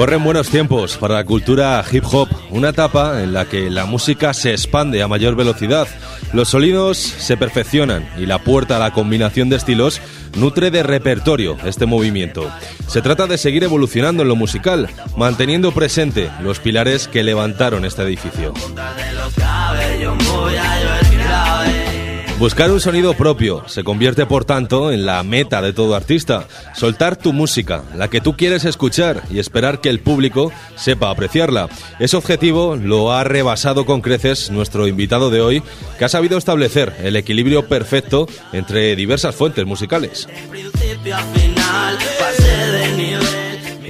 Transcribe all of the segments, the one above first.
Corren buenos tiempos para la cultura hip hop, una etapa en la que la música se expande a mayor velocidad, los sonidos se perfeccionan y la puerta a la combinación de estilos nutre de repertorio este movimiento. Se trata de seguir evolucionando en lo musical, manteniendo presente los pilares que levantaron este edificio. Buscar un sonido propio se convierte, por tanto, en la meta de todo artista. Soltar tu música, la que tú quieres escuchar, y esperar que el público sepa apreciarla. Ese objetivo lo ha rebasado con creces nuestro invitado de hoy, que ha sabido establecer el equilibrio perfecto entre diversas fuentes musicales.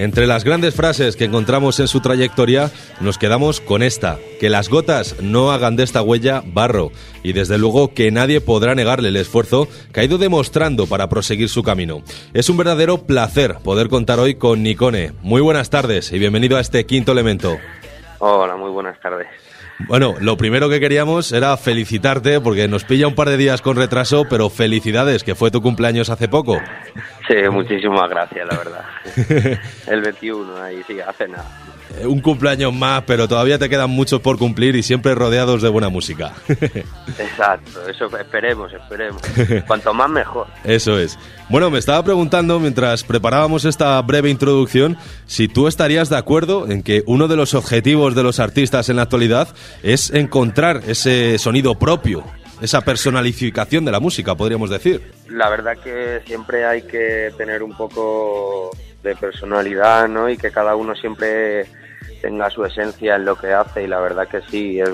Entre las grandes frases que encontramos en su trayectoria, nos quedamos con esta, que las gotas no hagan de esta huella barro, y desde luego que nadie podrá negarle el esfuerzo que ha ido demostrando para proseguir su camino. Es un verdadero placer poder contar hoy con Nicone. Muy buenas tardes y bienvenido a este quinto elemento. Hola, muy buenas tardes. Bueno, lo primero que queríamos era felicitarte porque nos pilla un par de días con retraso, pero felicidades, que fue tu cumpleaños hace poco. Sí, muchísimas gracias, la verdad. El 21, ahí sí, hace nada. Eh, un cumpleaños más, pero todavía te quedan muchos por cumplir y siempre rodeados de buena música. Exacto, eso esperemos, esperemos. Cuanto más mejor. Eso es. Bueno, me estaba preguntando mientras preparábamos esta breve introducción si tú estarías de acuerdo en que uno de los objetivos de los artistas en la actualidad es encontrar ese sonido propio, esa personalificación de la música, podríamos decir. La verdad que siempre hay que tener un poco de personalidad, ¿no? Y que cada uno siempre tenga su esencia en lo que hace y la verdad que sí, es,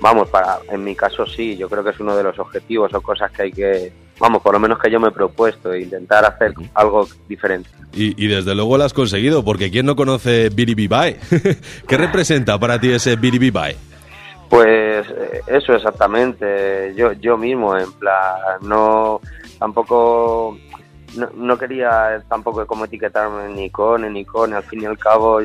vamos, para en mi caso sí, yo creo que es uno de los objetivos o cosas que hay que, vamos, por lo menos que yo me he propuesto, intentar hacer algo diferente. Y, desde luego lo has conseguido, porque ¿quién no conoce Biribi ¿Qué representa para ti ese Biribi Pues eh, eso exactamente, yo, yo mismo, en plan, no, tampoco no, no, quería tampoco como etiquetarme ni con ni con al fin y al cabo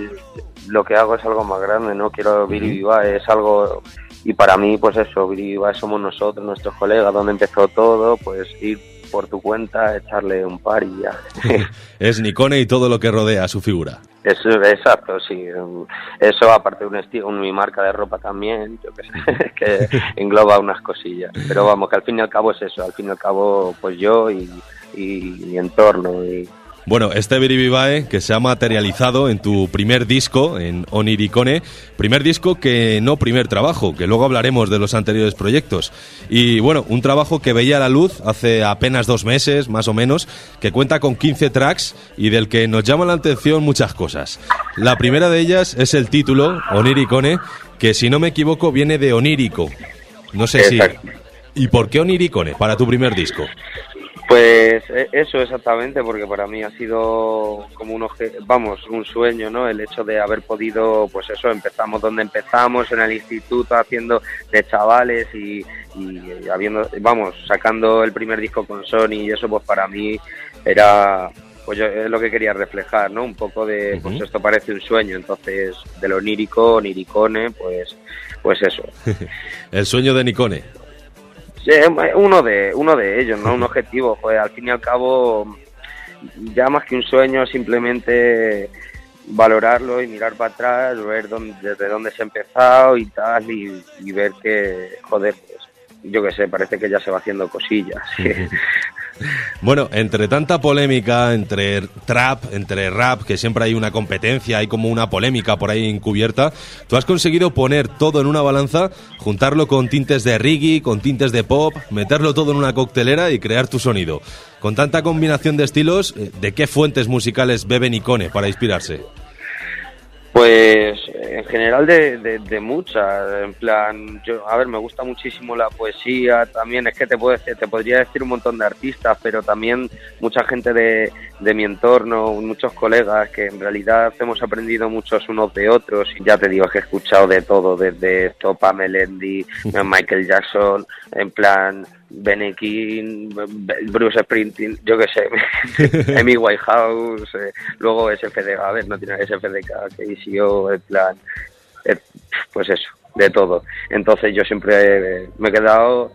lo que hago es algo más grande, no quiero Viva, es algo y para mí pues eso, Viva somos nosotros, nuestros colegas, donde empezó todo, pues ir por tu cuenta, echarle un par y ya. es Nikone y todo lo que rodea a su figura. Eso, exacto, sí. Eso aparte de un estilo, mi marca de ropa también, yo que, sé, que engloba unas cosillas. Pero vamos, que al fin y al cabo es eso, al fin y al cabo pues yo y y mi entorno. Y... Bueno, este Biribibae que se ha materializado en tu primer disco, en Oniricone, primer disco que no primer trabajo, que luego hablaremos de los anteriores proyectos. Y bueno, un trabajo que veía la luz hace apenas dos meses, más o menos, que cuenta con 15 tracks y del que nos llama la atención muchas cosas. La primera de ellas es el título, Oniricone, que si no me equivoco viene de onírico. No sé si... ¿Y por qué Oniricone para tu primer disco? Pues e, eso exactamente, porque para mí ha sido como un vamos, un sueño, ¿no? El hecho de haber podido, pues eso, empezamos donde empezamos, en el instituto, haciendo de chavales y, habiendo, vamos, sacando el primer disco con Sony y eso, pues para mí era, pues yo, es lo que quería reflejar, ¿no? Un poco de, pues esto parece un sueño, entonces, de lo onírico, oniricone, pues, pues eso. el sueño de Nicone uno de, uno de ellos, ¿no? Un objetivo, pues al fin y al cabo, ya más que un sueño, simplemente valorarlo y mirar para atrás, ver dónde, desde dónde se ha empezado y tal, y, y ver que, joder, pues, yo qué sé, parece que ya se va haciendo cosillas. Bueno, entre tanta polémica, entre trap, entre rap, que siempre hay una competencia, hay como una polémica por ahí encubierta, tú has conseguido poner todo en una balanza, juntarlo con tintes de reggae, con tintes de pop, meterlo todo en una coctelera y crear tu sonido. Con tanta combinación de estilos, eh, ¿de qué fuentes musicales beben Icone para inspirarse? Pues en general de, de, muchas, en plan, yo, a ver, me gusta muchísimo la poesía, también es que te, puedo te podría decir un montón de artistas, pero también mucha gente de, de mi entorno, muchos colegas que en realidad hemos aprendido muchos unos de otros y ya te digo que he escuchado de todo, desde Topa Melendi, Michael Jackson, en plan, Benekin, Bruce Sprinting, yo qué sé, Amy Whitehouse, eh, luego SFDK, a ver, no tiene SFDK, ICO, en plan, eh, pues eso, de todo. Entonces yo siempre me he quedado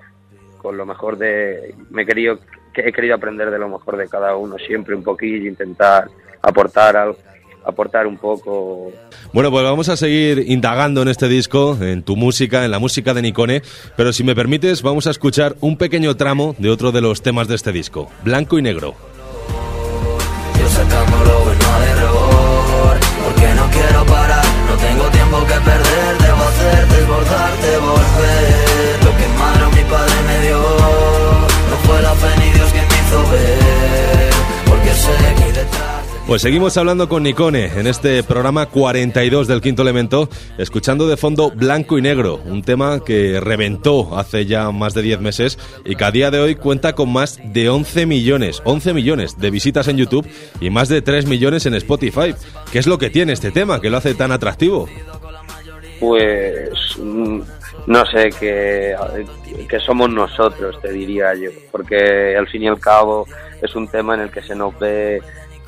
con lo mejor de, me he querido, he querido aprender de lo mejor de cada uno, siempre un poquillo, intentar aportar algo aportar un poco. Bueno, pues vamos a seguir indagando en este disco, en tu música, en la música de Nicone, pero si me permites vamos a escuchar un pequeño tramo de otro de los temas de este disco, Blanco y Negro. porque no quiero parar, no tengo tiempo que perder, debo hacer desbordarte, volver, lo que madre mi padre me dio, no fue la fe ni Dios quien me hizo ver, porque sé que pues seguimos hablando con Nicone en este programa 42 del Quinto Elemento, escuchando de fondo Blanco y Negro, un tema que reventó hace ya más de 10 meses y que a día de hoy cuenta con más de 11 millones, 11 millones de visitas en YouTube y más de 3 millones en Spotify. ¿Qué es lo que tiene este tema que lo hace tan atractivo? Pues mm, no sé, que, que somos nosotros, te diría yo, porque al fin y al cabo es un tema en el que se nos ve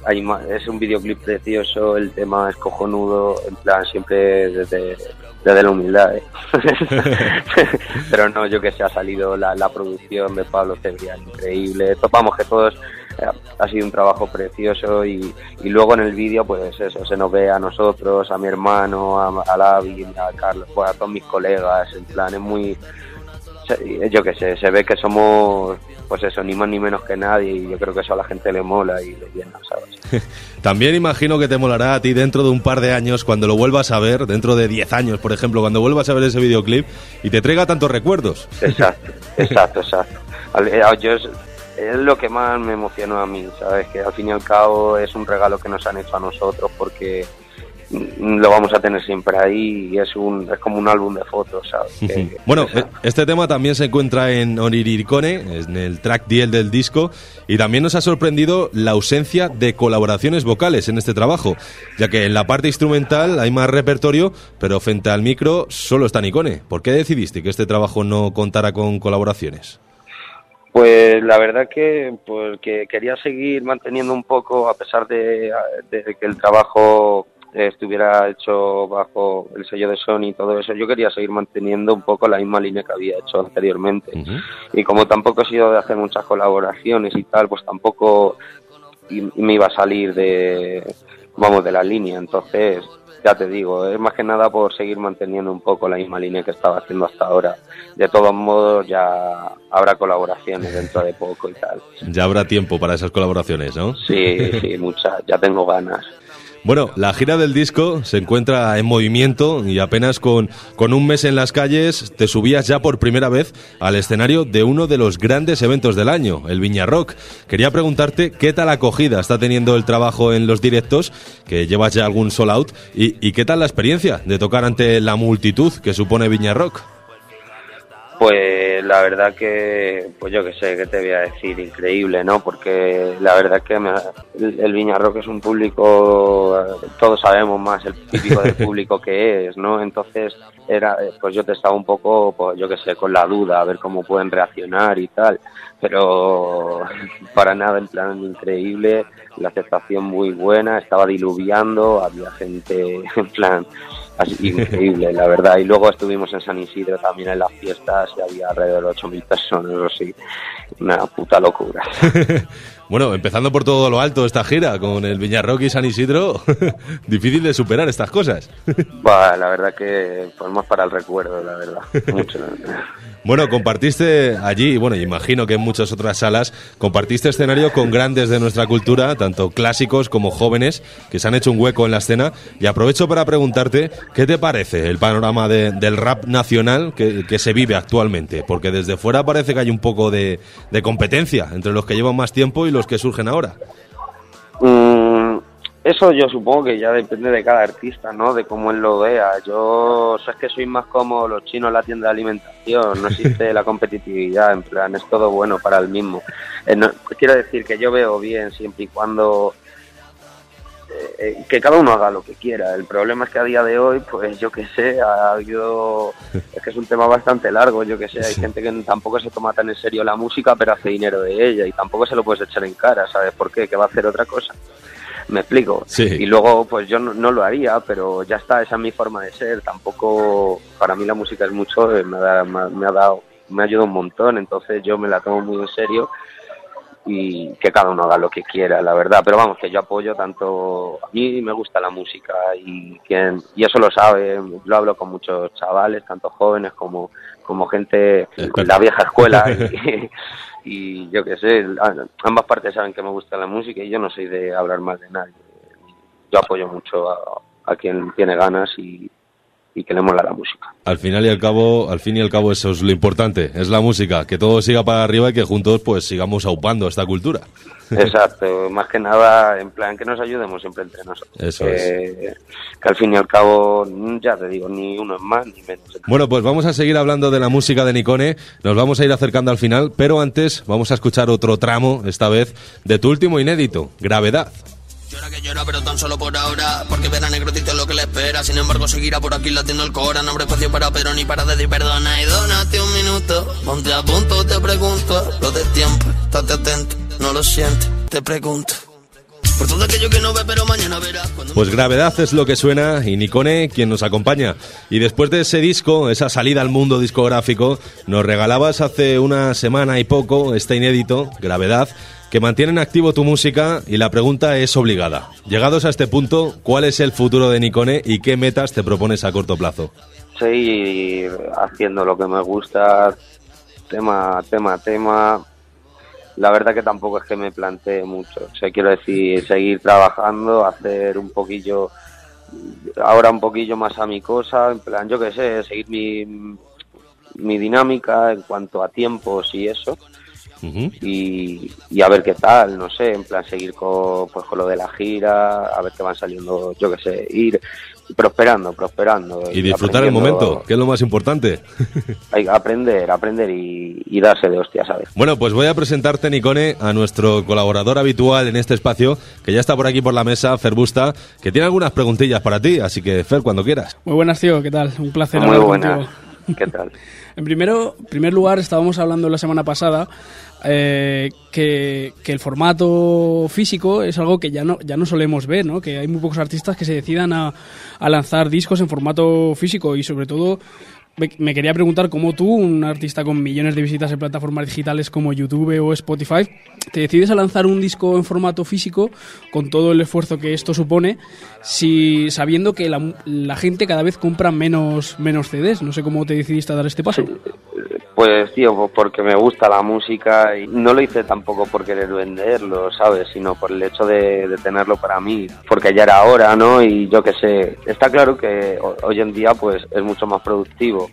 es un videoclip precioso, el tema es cojonudo, en plan siempre desde, desde la humildad. ¿eh? Pero no, yo que sé, ha salido la, producción de Pablo Cebrián increíble. Topamos que todos eh, ha sido un trabajo precioso y, y luego en el vídeo pues eso, se nos ve a nosotros, a mi hermano, a, a a Carlos, pues, a todos mis colegas, en plan es muy yo que sé, se ve que somos, pues eso, ni más ni menos que nadie y yo creo que eso a la gente le mola y le llena, ¿sabes? También imagino que te molará a ti dentro de un par de años, cuando lo vuelvas a ver, dentro de 10 años, por ejemplo, cuando vuelvas a ver ese videoclip y te traiga tantos recuerdos. Exacto, exacto, exacto. Eh, yo es, es lo que más me emocionó a mí, ¿sabes? Que al fin y al cabo es un regalo que nos han hecho a nosotros porque lo vamos a tener siempre ahí y es un es como un álbum de fotos bueno este tema también se encuentra en Oniriricone en el track 10 del disco y también nos ha sorprendido la ausencia de colaboraciones vocales en este trabajo ya que en la parte instrumental hay más repertorio pero frente al micro solo está Nicone ¿por qué decidiste que este trabajo no contara con colaboraciones? Pues la verdad que, pues, que quería seguir manteniendo un poco, a pesar de que el trabajo estuviera hecho bajo el sello de Sony y todo eso, yo quería seguir manteniendo un poco la misma línea que había hecho anteriormente. Y como tampoco he sido de hacer muchas colaboraciones y tal, pues tampoco me iba a salir de, vamos, de la línea. Entonces, ya te digo, es más que nada por seguir manteniendo un poco la misma línea que estaba haciendo hasta ahora. De todos modos, ya habrá colaboraciones dentro de poco y tal. Ya habrá tiempo para esas colaboraciones, ¿no? Sí, sí, muchas, ya tengo ganas. Bueno, la gira del disco se encuentra en movimiento y apenas con, con un mes en las calles te subías ya por primera vez al escenario de uno de los grandes eventos del año, el Viña Rock. Quería preguntarte qué tal acogida está teniendo el trabajo en los directos, que llevas ya algún sold out, y, y qué tal la experiencia de tocar ante la multitud que supone Viña Rock. Pues la verdad que, pues yo que sé, qué te voy a decir, increíble, ¿no? Porque la verdad que el, el Viña Rock es un público, todos sabemos más el típico del público que es, ¿no? Entonces, era, pues yo te estaba un poco, pues yo que sé, con la duda, a ver cómo pueden reaccionar y tal, pero para nada, en plan increíble, la aceptación muy buena, estaba diluviando, había gente en plan así increíble, la verdad. Y luego estuvimos en San Isidro también en las fiestas y había alrededor de 8.000 personas, o así. Una puta locura. bueno, empezando por todo lo alto esta gira, con el Viñarrock y San Isidro, difícil de superar estas cosas. Bah, la verdad que pues más para el recuerdo, la verdad. Mucho, la verdad. Bueno, compartiste allí, bueno, imagino que en muchas otras salas, compartiste escenario con grandes de nuestra cultura, tanto clásicos como jóvenes, que se han hecho un hueco en la escena. Y aprovecho para preguntarte, ¿qué te parece el panorama del rap nacional que, se vive actualmente? Porque desde fuera parece que hay un poco de, competencia entre los que llevan más tiempo y los que surgen ahora. Mm, eso yo supongo que ya depende de cada artista, ¿no? De cómo él lo vea. Yo sé que soy más como los chinos en la tienda de alimentación, no existe la competitividad, en plan, es todo bueno para el mismo. Eh, quiero decir que yo veo bien siempre y cuando eh, eh, que cada uno haga lo que quiera. El problema es que a día de hoy, pues yo que sé, ha habido, es que es un tema bastante largo, yo que sé, hay gente que tampoco se toma tan en serio la música, pero hace dinero de ella y tampoco se lo puedes echar en cara, ¿sabes por qué? Que va a hacer otra cosa. Me explico. Y luego, pues yo no, lo haría, pero ya está, esa es mi forma de ser. Tampoco, para mí la música es mucho, eh, me ha, me ha dado, me ha ayudado un montón, entonces yo me la tomo muy en serio y que cada uno haga lo que quiera, la verdad. Pero vamos, que yo apoyo tanto, a mí me gusta la música y, quien, y eso lo sabe, lo hablo con muchos chavales, tanto jóvenes como, como gente de la vieja escuela. y, yo qué sé, ambas partes saben que me gusta la música y yo no soy de hablar mal de nadie. Yo apoyo mucho a quien tiene ganas y, y que le mola la música. Al final y al cabo, al fin y al cabo eso es lo importante, es la música, que todo siga para arriba y que juntos pues sigamos aupando esta cultura. Exacto, más que nada en plan que nos ayudemos siempre entre nosotros. Eso es. Que al fin y al cabo, ya te digo, ni uno es más ni menos. Bueno, pues vamos a seguir hablando de la música de Nicone, nos vamos a ir acercando al final, pero antes vamos a escuchar otro tramo, esta vez, de tu último inédito, Gravedad. Llora que llora, pero tan solo por ahora. Porque verá negrotito lo que le espera. Sin embargo, seguirá por aquí latiendo el cora. No habrá espacio para pero ni para decir perdona. Y donate un minuto. Ponte a punto, te pregunto. Lo de tiempo, estate atento. No lo sientes, te pregunto. Por todo aquello que no ve, pero mañana verá. Pues gravedad es lo que suena y Nicone quien nos acompaña. Y después de ese disco, esa salida al mundo discográfico, nos regalabas hace una semana y poco este inédito, Gravedad, que mantienen activo tu música y la pregunta es obligada. Llegados a este punto, ¿cuál es el futuro de Nicone y qué metas te propones a corto plazo? Seguir haciendo lo que me gusta, tema, tema, tema. La verdad que tampoco es que me plantee mucho. O sea, quiero decir, seguir trabajando, hacer un poquillo, ahora un poquillo más a mi cosa, en plan, yo qué sé, seguir mi, mi dinámica en cuanto a tiempos y eso y, y, a ver qué tal, no sé, en plan seguir con, pues, con lo de la gira, a ver qué van saliendo, yo qué sé, ir prosperando, prosperando. Y, disfrutar el momento, que es lo más importante. Hay que aprender, aprender y, y, darse de hostia, ¿sabes? Bueno, pues voy a presentarte, Nicone, a nuestro colaborador habitual en este espacio, que ya está por aquí por la mesa, Fer Busta, que tiene algunas preguntillas para ti, así que Fer, cuando quieras. Muy buenas, tío, ¿qué tal? Un placer. Muy buenas. ¿Qué tal? en primero, primer lugar, estábamos hablando la semana pasada eh, que, el formato físico es algo que ya no, ya no solemos ver, ¿no? que hay muy pocos artistas que se decidan a, a lanzar discos en formato físico y sobre todo me, quería preguntar cómo tú, un artista con millones de visitas en plataformas digitales como YouTube o Spotify, te decides a lanzar un disco en formato físico con todo el esfuerzo que esto supone, si sabiendo que la, la gente cada vez compra menos, menos CDs. No sé cómo te decidiste a dar este paso. Pues tío, porque me gusta la música y no lo hice tampoco por querer venderlo, ¿sabes? Sino por el hecho de, tenerlo para mí, porque ya era hora, ¿no? Y yo qué sé, está claro que hoy en día pues es mucho más productivo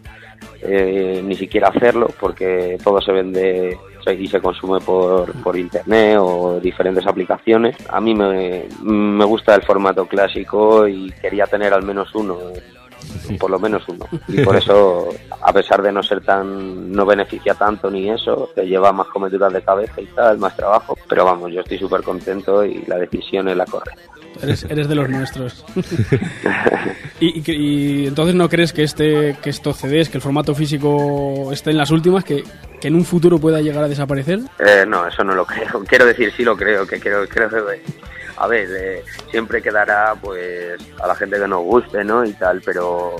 eh, ni siquiera hacerlo porque todo se vende y se consume por, por internet o diferentes aplicaciones. A mí me, me gusta el formato clásico y quería tener al menos uno por lo menos uno. Y por eso, a pesar de no ser tan, no beneficia tanto ni eso, te lleva más cometuras de cabeza y tal, más trabajo. Pero vamos, yo estoy súper contento y la decisión es la correcta. Eres, eres de los nuestros. ¿Y, entonces no crees que este que estos CDs, que el formato físico esté en las últimas, que, que en un futuro pueda llegar a desaparecer? Eh, no, eso no lo creo. Quiero decir, sí lo creo, que creo, creo que a ver, eh, siempre quedará pues a la gente que nos guste, ¿no? Y tal, pero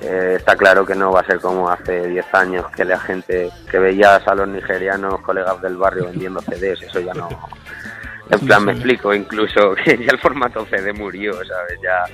eh, está claro que no va a ser como hace 10 años que la gente que veías a los nigerianos colegas del barrio vendiendo CDs, eso ya no, en plan, me explico, incluso que ya el formato CD murió, ¿sabes? Ya,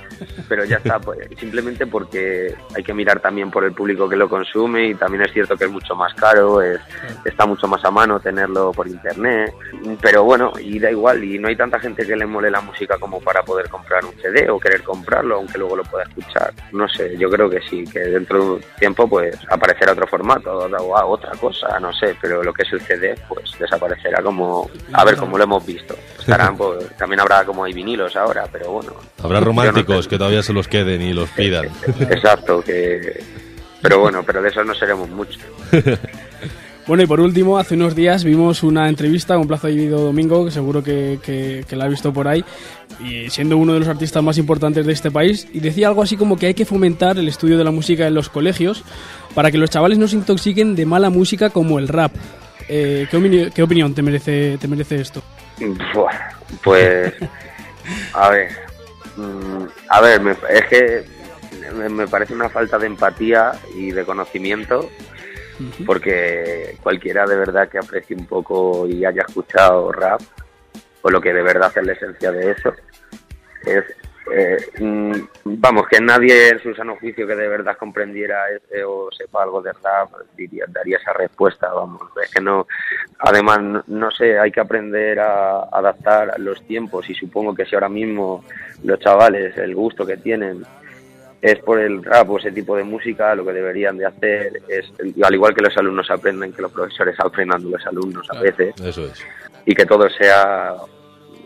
pero ya está, pues, simplemente porque hay que mirar también por el público que lo consume y también es cierto que es mucho más caro, es, está mucho más a mano tenerlo por internet, pero bueno, y da igual, y no hay tanta gente que le mole la música como para poder comprar un CD o querer comprarlo, aunque luego lo pueda escuchar. No sé, yo creo que sí, que dentro de un tiempo pues aparecerá otro formato o otra cosa, no sé, pero lo que es el CD pues desaparecerá como, a ver, como lo hemos visto. Estarán, pues, también habrá como hay vinilos ahora, pero bueno. Habrá románticos que todavía se los queden y los pidan. Exacto, que... Pero bueno, pero de eso no seremos mucho. Bueno, y por último, hace unos días vimos una entrevista con Plaza Dividido Domingo, que seguro que, que, la ha visto por ahí, y siendo uno de los artistas más importantes de este país, y decía algo así como que hay que fomentar el estudio de la música en los colegios para que los chavales no se intoxiquen de mala música como el rap. Eh, ¿qué, ¿Qué opinión te merece, te merece esto? Pues, a ver, mm, a ver, es que me, parece una falta de empatía y de conocimiento porque cualquiera de verdad que aprecie un poco y haya escuchado rap, o lo que de verdad es la esencia de eso, es eh, mm, vamos, que nadie en su sano juicio que de verdad comprendiera ese o sepa algo de rap diría, daría esa respuesta, vamos, es que no, además, no, sé, hay que aprender a adaptar los tiempos y supongo que si ahora mismo los chavales, el gusto que tienen es por el rap o ese tipo de música, lo que deberían de hacer es, al igual que los alumnos aprenden, que los profesores aprendan los alumnos a veces, Eso es. y que todo sea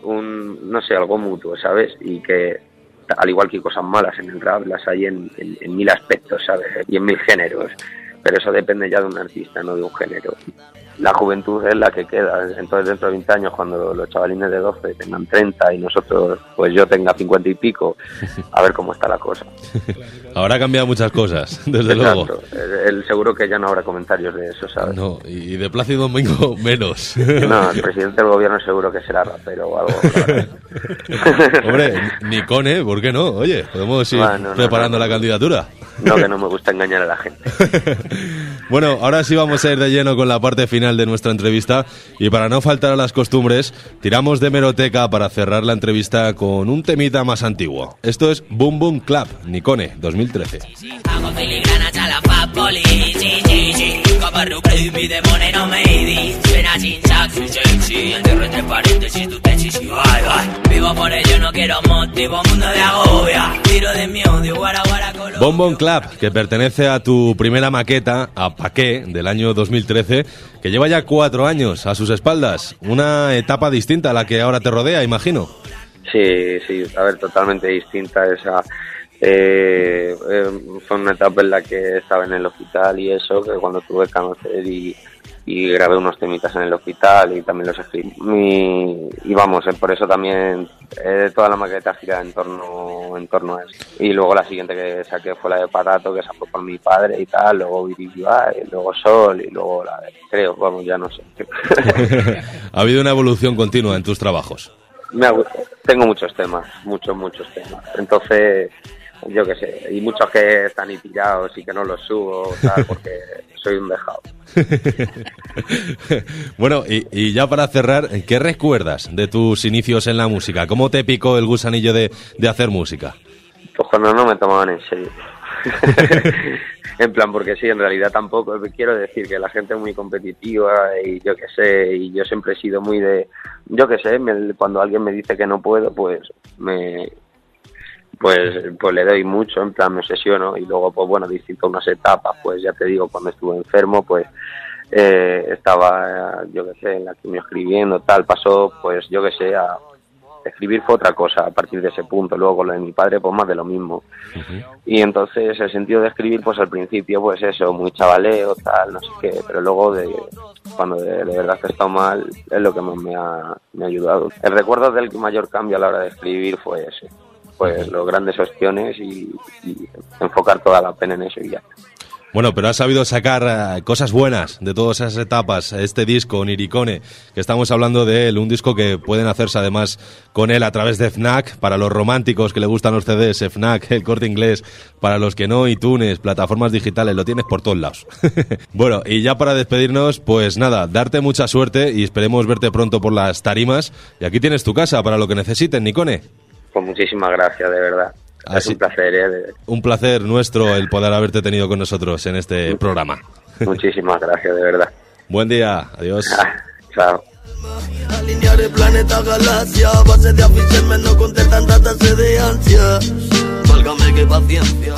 un, no sé, algo mutuo, ¿sabes? Y que al igual que cosas malas en el rap, las hay en, en, mil aspectos, ¿sabes? Y en mil géneros. Pero eso depende ya de un artista, no de un género la juventud es la que queda. Entonces, dentro de 20 años, cuando los chavalines de 12 tengan 30 y nosotros, pues yo tenga 50 y pico, a ver cómo está la cosa. Ahora ha cambiado muchas cosas, desde luego. El, seguro que ya no habrá comentarios de eso, ¿sabes? No, y de Plácido Domingo menos. No, el presidente del gobierno seguro que será rapero o algo. Hombre, Nicone, ¿por qué no? Oye, podemos ir preparando la candidatura. No, que no me gusta engañar a la gente. bueno, ahora sí vamos a ir de lleno con la parte final de nuestra entrevista. Y para no faltar a las costumbres, tiramos de meroteca para cerrar la entrevista con un temita más antiguo. Esto es Boom Boom Club, Nicone, 2013. Bombón Club, que pertenece a tu primera maqueta, a Paqué, del año 2013, que lleva ya cuatro años a sus espaldas. Una etapa distinta a la que ahora te rodea, imagino. Sí, sí, a ver, totalmente distinta esa. Eh, eh, fue una etapa en la que estaba en el hospital y eso, que cuando tuve cáncer y, y grabé unos temitas en el hospital y también los escribí. Y, vamos, eh, por eso también eh, toda la maqueta gira en torno, en torno a eso. Y luego la siguiente que saqué fue la de Patato, que sacó por mi padre y tal, luego Viri y luego Sol y luego la de, creo, vamos, ya no sé. ha habido una evolución continua en tus trabajos. Me tengo muchos temas, muchos, muchos temas. Entonces, yo qué sé, y muchos que están ahí tirados y que no los subo, tal, porque soy un dejado. bueno, y, ya para cerrar, ¿qué recuerdas de tus inicios en la música? ¿Cómo te picó el gusanillo de, hacer música? Pues cuando no me tomaban en serio. en plan, porque sí, en realidad tampoco. Quiero decir que la gente es muy competitiva y yo qué sé, y yo siempre he sido muy de, yo qué sé, cuando alguien me dice que no puedo, pues me, pues, pues le doy mucho, en plan me obsesiono y luego, pues bueno, distinto unas etapas, pues ya te digo, cuando estuve enfermo, pues eh, estaba, yo qué sé, en la quimio escribiendo, tal, pasó, pues yo qué sé, a escribir fue otra cosa a partir de ese punto, luego con lo de mi padre, pues más de lo mismo. Y entonces el sentido de escribir, pues al principio, pues eso, muy chavaleo, tal, no sé qué, pero luego de cuando de, verdad que he estado mal, es lo que más me ha, me ha ayudado. El recuerdo del mayor cambio a la hora de escribir fue ese pues los grandes opciones y, enfocar toda la pena en eso y ya. Bueno, pero has sabido sacar eh, cosas buenas de todas esas etapas, este disco, Niricone, que estamos hablando de él, un disco que pueden hacerse además con él a través de FNAC, para los románticos que le gustan los CDs, FNAC, el corte inglés, para los que no, iTunes, plataformas digitales, lo tienes por todos lados. bueno, y ya para despedirnos, pues nada, darte mucha suerte y esperemos verte pronto por las tarimas. Y aquí tienes tu casa para lo que necesiten, Nicone. Pues muchísimas gracias, de verdad. es un placer. ¿eh? Un placer nuestro el poder haberte tenido con nosotros en este programa. Muchísimas gracias, de verdad. Buen día, adiós. Chao. Alinear el planeta galaxia, base de aficiones no contestan tanta sed de ansia. Válgame qué paciencia.